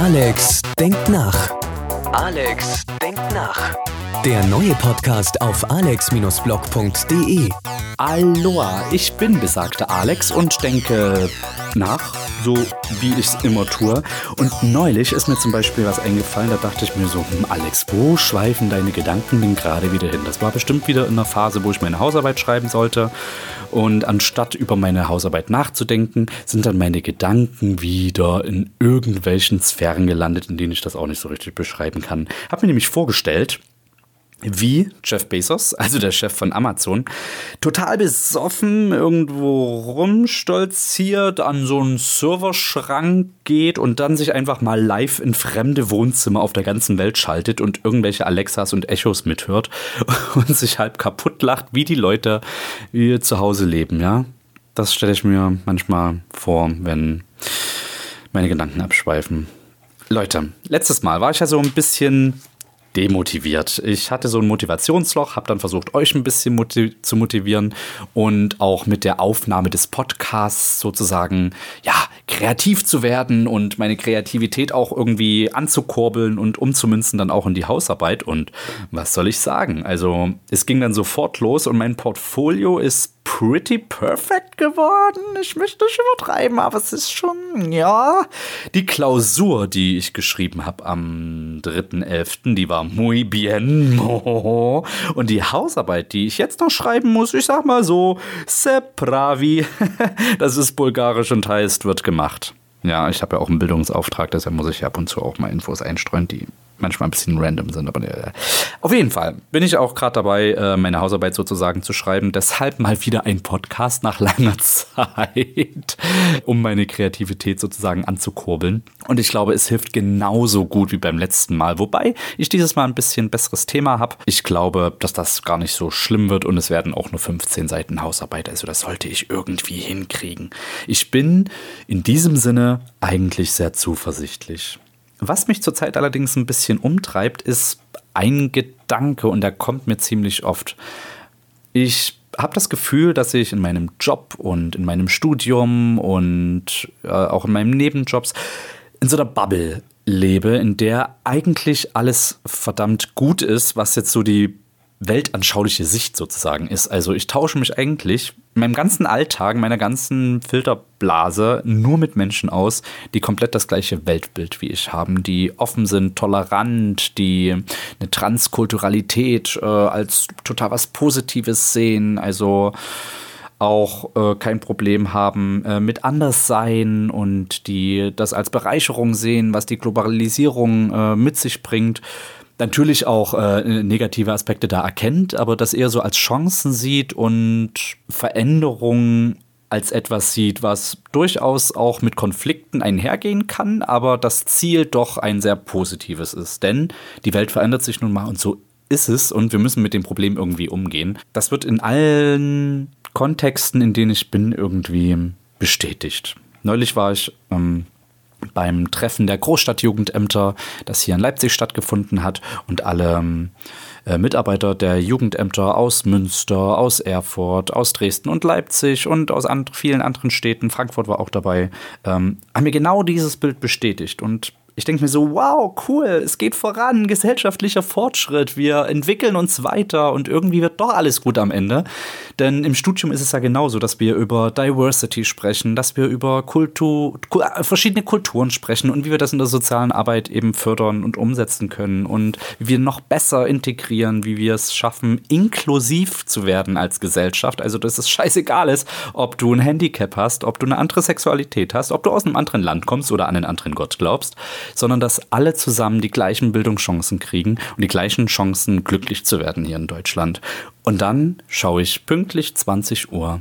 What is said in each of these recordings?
Alex denkt nach. Alex denkt nach. Der neue Podcast auf alex-blog.de. Aloha, ich bin besagter Alex und denke nach, so wie ich es immer tue. Und neulich ist mir zum Beispiel was eingefallen, da dachte ich mir so, hm, Alex, wo schweifen deine Gedanken denn gerade wieder hin? Das war bestimmt wieder in einer Phase, wo ich meine Hausarbeit schreiben sollte. Und anstatt über meine Hausarbeit nachzudenken, sind dann meine Gedanken wieder in irgendwelchen Sphären gelandet, in denen ich das auch nicht so richtig beschreiben kann. Hab mir nämlich vorgestellt, wie Jeff Bezos, also der Chef von Amazon, total besoffen irgendwo rumstolziert, an so einen Serverschrank geht und dann sich einfach mal live in fremde Wohnzimmer auf der ganzen Welt schaltet und irgendwelche Alexas und Echos mithört und sich halb kaputt lacht, wie die Leute hier zu Hause leben, ja. Das stelle ich mir manchmal vor, wenn meine Gedanken abschweifen. Leute, letztes Mal war ich ja so ein bisschen demotiviert. Ich hatte so ein Motivationsloch, habe dann versucht, euch ein bisschen motiv zu motivieren und auch mit der Aufnahme des Podcasts sozusagen, ja, kreativ zu werden und meine Kreativität auch irgendwie anzukurbeln und umzumünzen dann auch in die Hausarbeit. Und was soll ich sagen? Also, es ging dann sofort los und mein Portfolio ist pretty perfect geworden. Ich möchte nicht übertreiben, aber es ist schon, ja. Die Klausur, die ich geschrieben habe am 3.11., die war muy bien. Und die Hausarbeit, die ich jetzt noch schreiben muss, ich sag mal so, se pravi. Das ist bulgarisch und heißt, wird gemacht. Ja, ich habe ja auch einen Bildungsauftrag, deshalb muss ich ab und zu auch mal Infos einstreuen, die manchmal ein bisschen random sind. Aber äh, auf jeden Fall bin ich auch gerade dabei, äh, meine Hausarbeit sozusagen zu schreiben. Deshalb mal wieder ein Podcast nach langer Zeit, um meine Kreativität sozusagen anzukurbeln. Und ich glaube, es hilft genauso gut wie beim letzten Mal. Wobei ich dieses Mal ein bisschen besseres Thema habe. Ich glaube, dass das gar nicht so schlimm wird und es werden auch nur 15 Seiten Hausarbeit. Also das sollte ich irgendwie hinkriegen. Ich bin in diesem Sinne eigentlich sehr zuversichtlich. Was mich zurzeit allerdings ein bisschen umtreibt, ist ein Gedanke und der kommt mir ziemlich oft. Ich habe das Gefühl, dass ich in meinem Job und in meinem Studium und äh, auch in meinen Nebenjobs in so einer Bubble lebe, in der eigentlich alles verdammt gut ist, was jetzt so die weltanschauliche Sicht sozusagen ist. Also ich tausche mich eigentlich in meinem ganzen Alltag, meiner ganzen Filterblase nur mit Menschen aus, die komplett das gleiche Weltbild wie ich haben, die offen sind, tolerant, die eine Transkulturalität äh, als total was Positives sehen, also auch äh, kein Problem haben äh, mit Anderssein und die das als Bereicherung sehen, was die Globalisierung äh, mit sich bringt natürlich auch äh, negative Aspekte da erkennt, aber das eher so als Chancen sieht und Veränderungen als etwas sieht, was durchaus auch mit Konflikten einhergehen kann, aber das Ziel doch ein sehr positives ist. Denn die Welt verändert sich nun mal und so ist es und wir müssen mit dem Problem irgendwie umgehen. Das wird in allen Kontexten, in denen ich bin, irgendwie bestätigt. Neulich war ich ähm, beim Treffen der Großstadtjugendämter, das hier in Leipzig stattgefunden hat und alle äh, Mitarbeiter der Jugendämter aus Münster, aus Erfurt, aus Dresden und Leipzig und aus and vielen anderen Städten, Frankfurt war auch dabei, ähm, haben mir genau dieses Bild bestätigt und ich denke mir so, wow, cool, es geht voran, gesellschaftlicher Fortschritt, wir entwickeln uns weiter und irgendwie wird doch alles gut am Ende. Denn im Studium ist es ja genauso, dass wir über Diversity sprechen, dass wir über Kultur, verschiedene Kulturen sprechen und wie wir das in der sozialen Arbeit eben fördern und umsetzen können und wie wir noch besser integrieren, wie wir es schaffen, inklusiv zu werden als Gesellschaft. Also, dass es scheißegal ist, ob du ein Handicap hast, ob du eine andere Sexualität hast, ob du aus einem anderen Land kommst oder an einen anderen Gott glaubst sondern dass alle zusammen die gleichen Bildungschancen kriegen und die gleichen Chancen, glücklich zu werden hier in Deutschland. Und dann schaue ich pünktlich 20 Uhr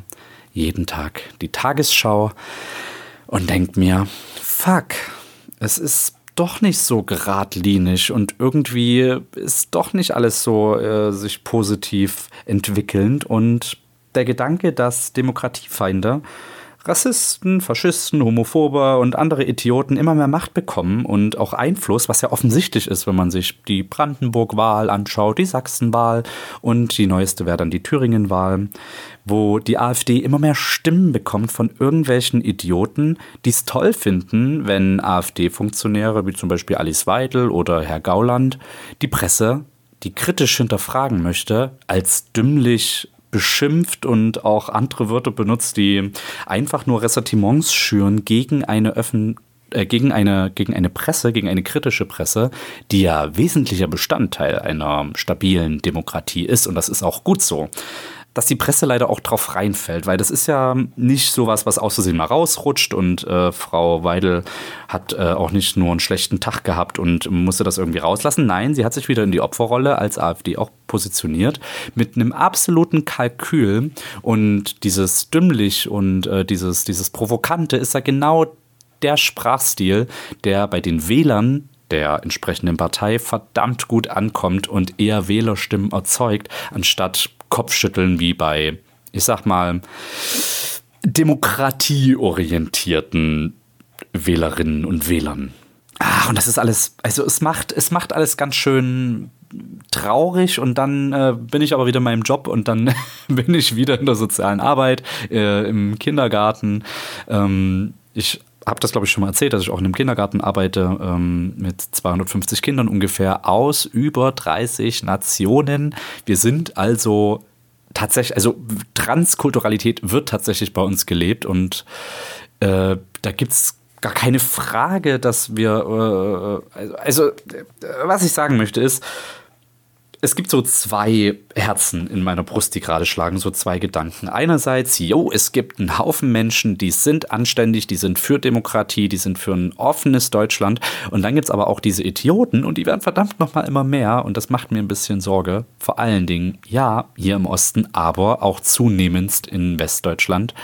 jeden Tag die Tagesschau und denke mir, fuck, es ist doch nicht so geradlinig und irgendwie ist doch nicht alles so äh, sich positiv entwickelnd und der Gedanke, dass Demokratiefeinde Rassisten, Faschisten, Homophobe und andere Idioten immer mehr Macht bekommen und auch Einfluss, was ja offensichtlich ist, wenn man sich die Brandenburg-Wahl anschaut, die Sachsen-Wahl und die neueste wäre dann die Thüringen-Wahl, wo die AfD immer mehr Stimmen bekommt von irgendwelchen Idioten, die es toll finden, wenn AfD-Funktionäre wie zum Beispiel Alice Weidel oder Herr Gauland die Presse, die kritisch hinterfragen möchte, als dümmlich beschimpft und auch andere Wörter benutzt, die einfach nur Ressentiments schüren gegen eine Öffentlichkeit äh, gegen eine, gegen eine Presse, gegen eine kritische Presse, die ja wesentlicher Bestandteil einer stabilen Demokratie ist. Und das ist auch gut so dass die Presse leider auch drauf reinfällt, weil das ist ja nicht sowas, was aus Versehen mal rausrutscht und äh, Frau Weidel hat äh, auch nicht nur einen schlechten Tag gehabt und musste das irgendwie rauslassen. Nein, sie hat sich wieder in die Opferrolle als AfD auch positioniert mit einem absoluten Kalkül und dieses dümmlich und äh, dieses, dieses Provokante ist ja genau der Sprachstil, der bei den Wählern der entsprechenden Partei verdammt gut ankommt und eher Wählerstimmen erzeugt, anstatt Kopfschütteln wie bei, ich sag mal, demokratieorientierten Wählerinnen und Wählern. Ach, und das ist alles, also es macht, es macht alles ganz schön traurig und dann äh, bin ich aber wieder in meinem Job und dann bin ich wieder in der sozialen Arbeit, äh, im Kindergarten. Ähm, ich habe das, glaube ich, schon mal erzählt, dass ich auch in einem Kindergarten arbeite ähm, mit 250 Kindern ungefähr aus über 30 Nationen. Wir sind also tatsächlich, also Transkulturalität wird tatsächlich bei uns gelebt und äh, da gibt es gar keine Frage, dass wir, äh, also, äh, was ich sagen möchte ist, es gibt so zwei Herzen in meiner Brust, die gerade schlagen, so zwei Gedanken. Einerseits, jo, es gibt einen Haufen Menschen, die sind anständig, die sind für Demokratie, die sind für ein offenes Deutschland. Und dann gibt es aber auch diese Idioten und die werden verdammt nochmal immer mehr. Und das macht mir ein bisschen Sorge. Vor allen Dingen, ja, hier im Osten, aber auch zunehmend in Westdeutschland,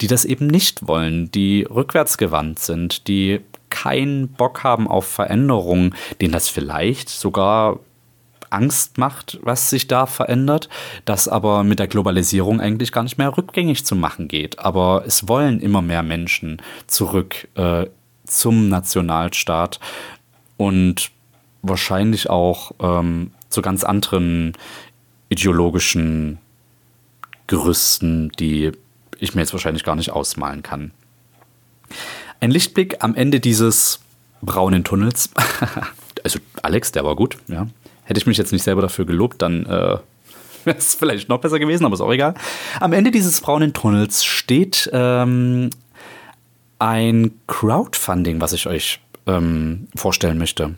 die das eben nicht wollen, die rückwärtsgewandt sind, die keinen Bock haben auf Veränderungen, denen das vielleicht sogar Angst macht, was sich da verändert, das aber mit der Globalisierung eigentlich gar nicht mehr rückgängig zu machen geht. Aber es wollen immer mehr Menschen zurück äh, zum Nationalstaat und wahrscheinlich auch ähm, zu ganz anderen ideologischen Gerüsten, die ich mir jetzt wahrscheinlich gar nicht ausmalen kann. Ein Lichtblick am Ende dieses braunen Tunnels. also Alex, der war gut, ja. Hätte ich mich jetzt nicht selber dafür gelobt, dann äh, wäre es vielleicht noch besser gewesen, aber ist auch egal. Am Ende dieses braunen Tunnels steht ähm, ein Crowdfunding, was ich euch ähm, vorstellen möchte.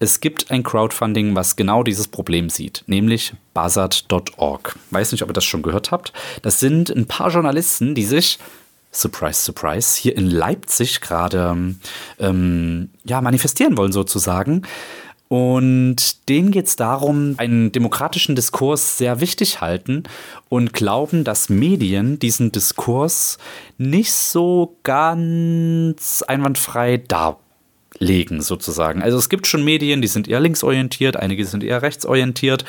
Es gibt ein Crowdfunding, was genau dieses Problem sieht, nämlich buzzard.org. Weiß nicht, ob ihr das schon gehört habt. Das sind ein paar Journalisten, die sich Surprise, surprise, hier in Leipzig gerade ähm, ja, manifestieren wollen, sozusagen. Und denen geht es darum, einen demokratischen Diskurs sehr wichtig halten und glauben, dass Medien diesen Diskurs nicht so ganz einwandfrei darlegen, sozusagen. Also es gibt schon Medien, die sind eher linksorientiert, einige sind eher rechtsorientiert.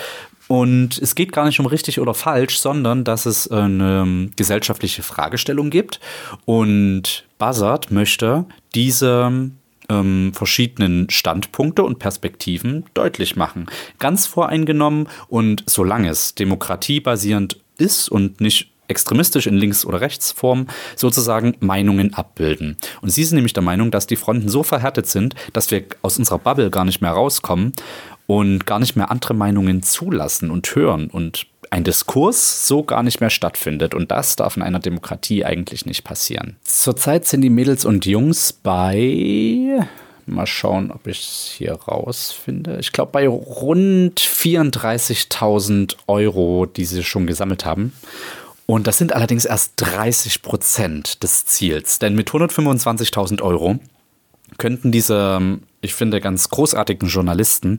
Und es geht gar nicht um richtig oder falsch, sondern dass es eine gesellschaftliche Fragestellung gibt. Und Buzzard möchte diese ähm, verschiedenen Standpunkte und Perspektiven deutlich machen. Ganz voreingenommen und solange es demokratiebasierend ist und nicht extremistisch in Links- oder Rechtsform sozusagen Meinungen abbilden. Und sie sind nämlich der Meinung, dass die Fronten so verhärtet sind, dass wir aus unserer Bubble gar nicht mehr rauskommen und gar nicht mehr andere Meinungen zulassen und hören und ein Diskurs so gar nicht mehr stattfindet. Und das darf in einer Demokratie eigentlich nicht passieren. Zurzeit sind die Mädels und Jungs bei. Mal schauen, ob ich es hier rausfinde. Ich glaube, bei rund 34.000 Euro, die sie schon gesammelt haben. Und das sind allerdings erst 30 Prozent des Ziels. Denn mit 125.000 Euro könnten diese, ich finde, ganz großartigen Journalisten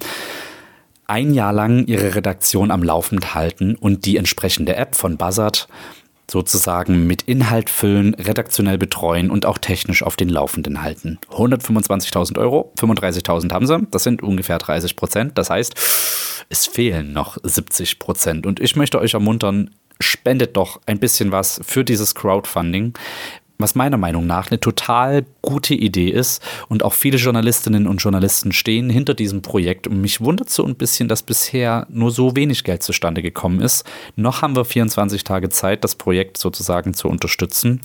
ein Jahr lang ihre Redaktion am Laufen halten und die entsprechende App von Buzzard sozusagen mit Inhalt füllen, redaktionell betreuen und auch technisch auf den Laufenden halten. 125.000 Euro, 35.000 haben sie, das sind ungefähr 30 Prozent. Das heißt, es fehlen noch 70 Prozent. Und ich möchte euch ermuntern, spendet doch ein bisschen was für dieses Crowdfunding. Was meiner Meinung nach eine total gute Idee ist. Und auch viele Journalistinnen und Journalisten stehen hinter diesem Projekt. Und mich wundert so ein bisschen, dass bisher nur so wenig Geld zustande gekommen ist. Noch haben wir 24 Tage Zeit, das Projekt sozusagen zu unterstützen.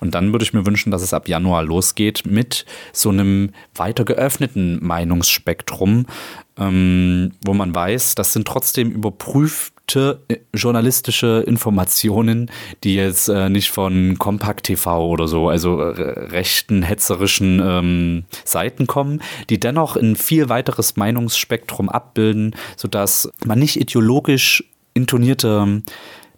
Und dann würde ich mir wünschen, dass es ab Januar losgeht mit so einem weiter geöffneten Meinungsspektrum, ähm, wo man weiß, das sind trotzdem überprüfte äh, journalistische Informationen, die jetzt äh, nicht von Compact TV oder so, also äh, rechten, hetzerischen ähm, Seiten kommen, die dennoch ein viel weiteres Meinungsspektrum abbilden, sodass man nicht ideologisch intonierte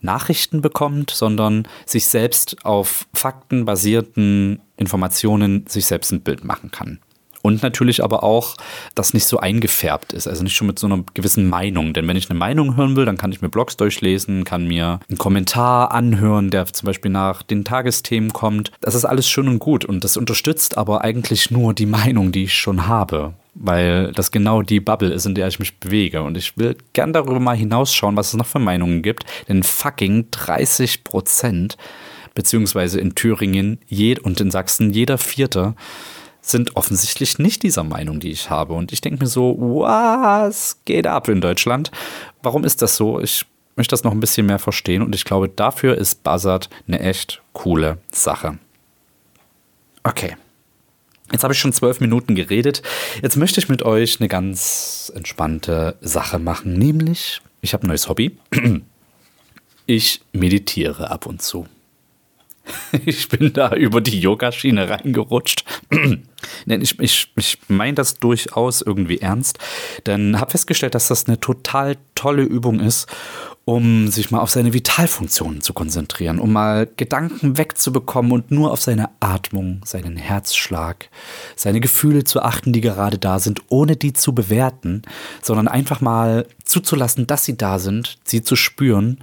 Nachrichten bekommt, sondern sich selbst auf faktenbasierten Informationen sich selbst ein Bild machen kann. Und natürlich aber auch, dass nicht so eingefärbt ist, also nicht schon mit so einer gewissen Meinung. Denn wenn ich eine Meinung hören will, dann kann ich mir Blogs durchlesen, kann mir einen Kommentar anhören, der zum Beispiel nach den Tagesthemen kommt. Das ist alles schön und gut und das unterstützt aber eigentlich nur die Meinung, die ich schon habe weil das genau die Bubble ist, in der ich mich bewege. Und ich will gern darüber mal hinausschauen, was es noch für Meinungen gibt. Denn fucking 30 Prozent, beziehungsweise in Thüringen und in Sachsen jeder Vierte, sind offensichtlich nicht dieser Meinung, die ich habe. Und ich denke mir so, was geht ab in Deutschland? Warum ist das so? Ich möchte das noch ein bisschen mehr verstehen und ich glaube, dafür ist Buzzard eine echt coole Sache. Okay. Jetzt habe ich schon zwölf Minuten geredet. Jetzt möchte ich mit euch eine ganz entspannte Sache machen, nämlich ich habe ein neues Hobby. Ich meditiere ab und zu. Ich bin da über die Yogaschiene reingerutscht. ich ich, ich meine das durchaus irgendwie ernst, denn habe festgestellt, dass das eine total tolle Übung ist, um sich mal auf seine Vitalfunktionen zu konzentrieren, um mal Gedanken wegzubekommen und nur auf seine Atmung, seinen Herzschlag, seine Gefühle zu achten, die gerade da sind, ohne die zu bewerten, sondern einfach mal zuzulassen, dass sie da sind, sie zu spüren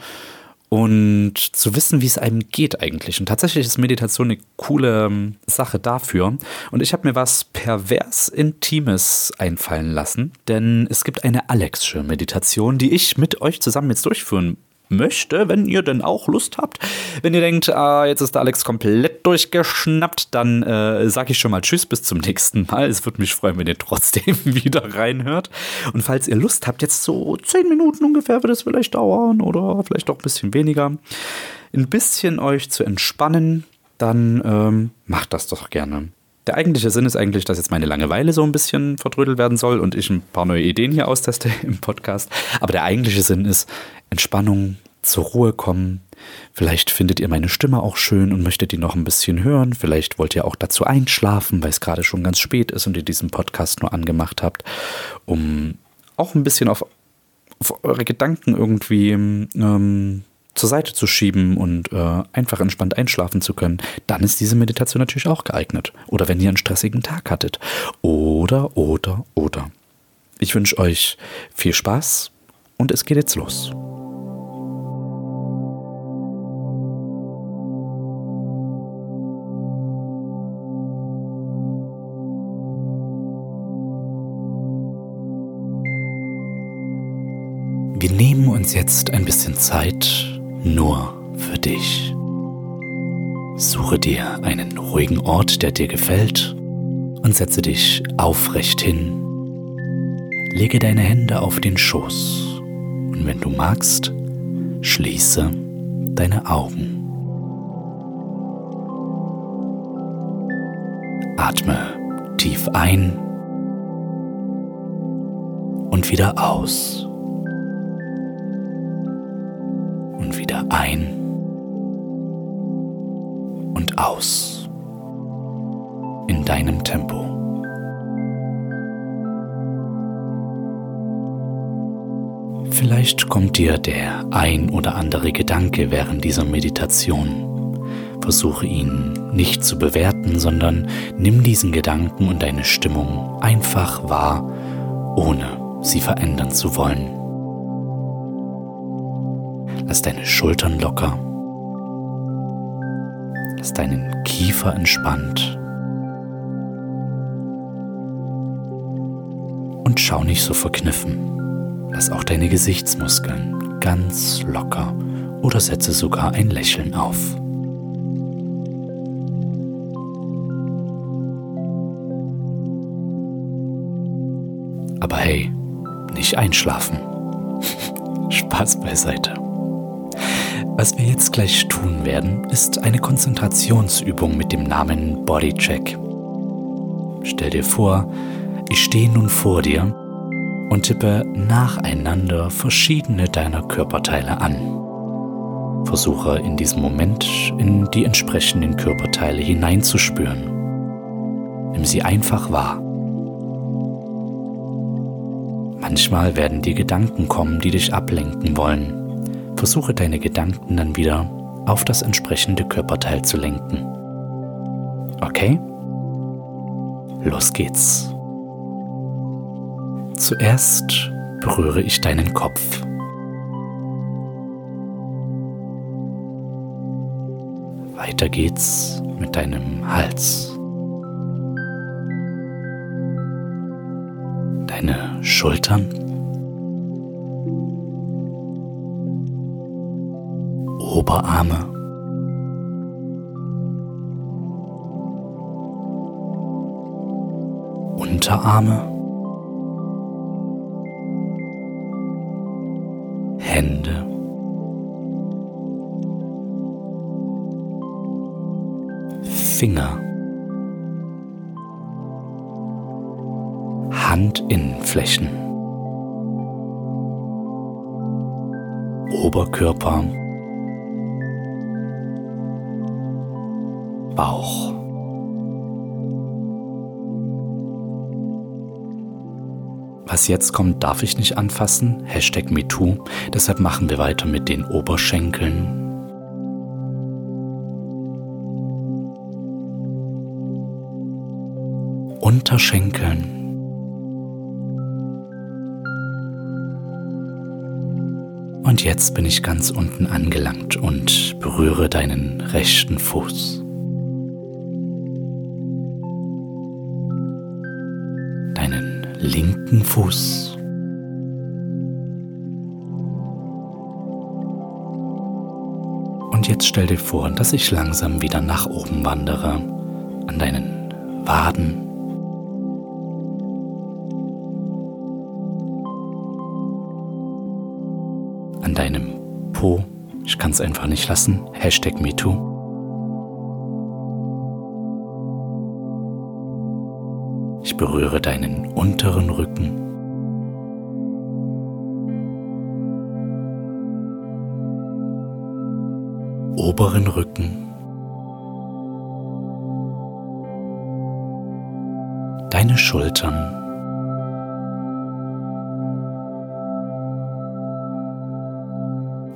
und zu wissen, wie es einem geht eigentlich. Und tatsächlich ist Meditation eine coole ähm, Sache dafür. Und ich habe mir was pervers Intimes einfallen lassen, denn es gibt eine Alexsche Meditation, die ich mit euch zusammen jetzt durchführen möchte, wenn ihr denn auch Lust habt. Wenn ihr denkt, ah, jetzt ist der Alex komplett durchgeschnappt, dann äh, sage ich schon mal Tschüss, bis zum nächsten Mal. Es würde mich freuen, wenn ihr trotzdem wieder reinhört. Und falls ihr Lust habt, jetzt so zehn Minuten ungefähr wird es vielleicht dauern oder vielleicht auch ein bisschen weniger, ein bisschen euch zu entspannen, dann ähm, macht das doch gerne. Der eigentliche Sinn ist eigentlich, dass jetzt meine Langeweile so ein bisschen verdrödelt werden soll und ich ein paar neue Ideen hier austeste im Podcast. Aber der eigentliche Sinn ist Entspannung, zur Ruhe kommen. Vielleicht findet ihr meine Stimme auch schön und möchtet die noch ein bisschen hören. Vielleicht wollt ihr auch dazu einschlafen, weil es gerade schon ganz spät ist und ihr diesen Podcast nur angemacht habt, um auch ein bisschen auf, auf eure Gedanken irgendwie ähm, zur Seite zu schieben und äh, einfach entspannt einschlafen zu können, dann ist diese Meditation natürlich auch geeignet. Oder wenn ihr einen stressigen Tag hattet. Oder, oder, oder. Ich wünsche euch viel Spaß und es geht jetzt los. Wir nehmen uns jetzt ein bisschen Zeit nur für dich. Suche dir einen ruhigen Ort, der dir gefällt und setze dich aufrecht hin. Lege deine Hände auf den Schoß und wenn du magst, schließe deine Augen. Atme tief ein und wieder aus. Aus in deinem Tempo. Vielleicht kommt dir der ein oder andere Gedanke während dieser Meditation. Versuche ihn nicht zu bewerten, sondern nimm diesen Gedanken und deine Stimmung einfach wahr, ohne sie verändern zu wollen. Lass deine Schultern locker dass deinen Kiefer entspannt. Und schau nicht so verkniffen. Lass auch deine Gesichtsmuskeln ganz locker oder setze sogar ein Lächeln auf. Aber hey, nicht einschlafen. Spaß beiseite. Was wir jetzt gleich tun werden, ist eine Konzentrationsübung mit dem Namen Bodycheck. Stell dir vor, ich stehe nun vor dir und tippe nacheinander verschiedene deiner Körperteile an. Versuche in diesem Moment in die entsprechenden Körperteile hineinzuspüren. Nimm sie einfach wahr. Manchmal werden dir Gedanken kommen, die dich ablenken wollen. Versuche deine Gedanken dann wieder auf das entsprechende Körperteil zu lenken. Okay? Los geht's. Zuerst berühre ich deinen Kopf. Weiter geht's mit deinem Hals. Deine Schultern. Oberarme. Unterarme. Hände. Finger. Handinnenflächen. Oberkörper. Bauch. Was jetzt kommt, darf ich nicht anfassen. Hashtag MeToo. Deshalb machen wir weiter mit den Oberschenkeln. Unterschenkeln. Und jetzt bin ich ganz unten angelangt und berühre deinen rechten Fuß. Linken Fuß. Und jetzt stell dir vor, dass ich langsam wieder nach oben wandere, an deinen Waden, an deinem Po. Ich kann es einfach nicht lassen. Hashtag MeToo. Berühre deinen unteren Rücken. Oberen Rücken. Deine Schultern.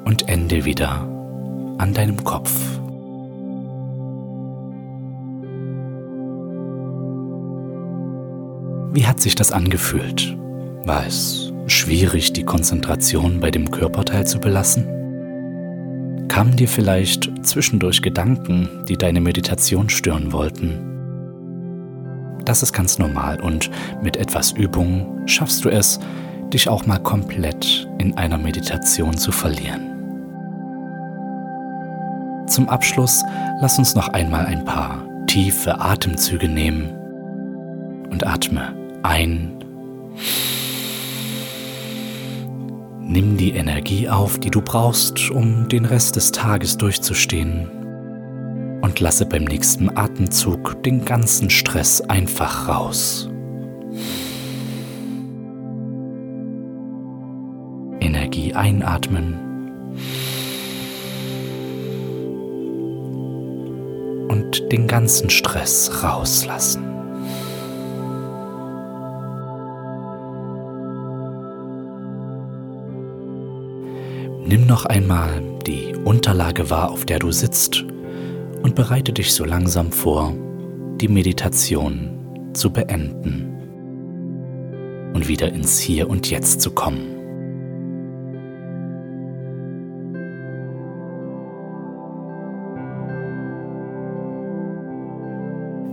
und Ende wieder an deinem Kopf. Wie hat sich das angefühlt? War es schwierig, die Konzentration bei dem Körperteil zu belassen? Kamen dir vielleicht zwischendurch Gedanken, die deine Meditation stören wollten? Das ist ganz normal und mit etwas Übung schaffst du es, dich auch mal komplett in einer Meditation zu verlieren. Zum Abschluss lass uns noch einmal ein paar tiefe Atemzüge nehmen und atme ein. Nimm die Energie auf, die du brauchst, um den Rest des Tages durchzustehen. Und lasse beim nächsten Atemzug den ganzen Stress einfach raus. Energie einatmen und den ganzen Stress rauslassen. Nimm noch einmal die Unterlage wahr, auf der du sitzt und bereite dich so langsam vor, die Meditation zu beenden und wieder ins Hier und Jetzt zu kommen.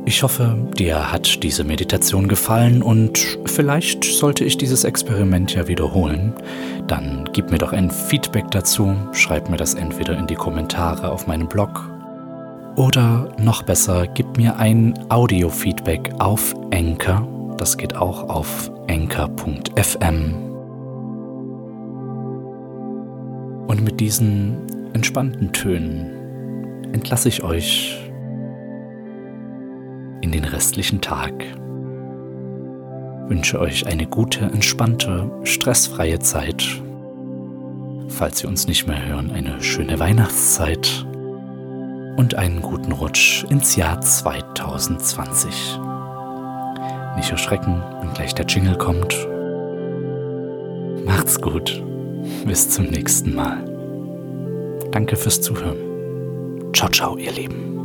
Ich hoffe, dir hat diese Meditation gefallen und vielleicht sollte ich dieses Experiment ja wiederholen. Dann gib mir doch ein Feedback dazu, schreib mir das entweder in die Kommentare auf meinem Blog oder noch besser, gib mir ein Audio-Feedback auf Anchor Das geht auch auf anchor.fm. Und mit diesen entspannten Tönen entlasse ich euch in den restlichen Tag. Wünsche euch eine gute, entspannte, stressfreie Zeit. Falls wir uns nicht mehr hören, eine schöne Weihnachtszeit und einen guten Rutsch ins Jahr 2020. Nicht erschrecken, wenn gleich der Jingle kommt. Macht's gut. Bis zum nächsten Mal. Danke fürs Zuhören. Ciao, ciao, ihr Lieben.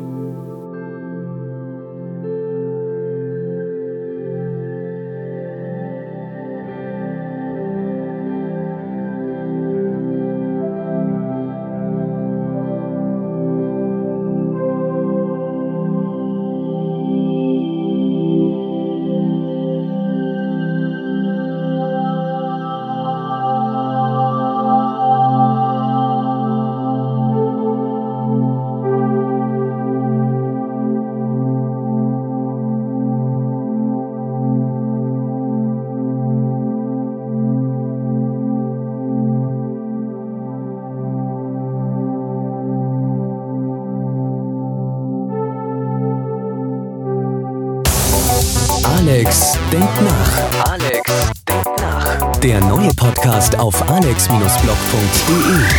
Alex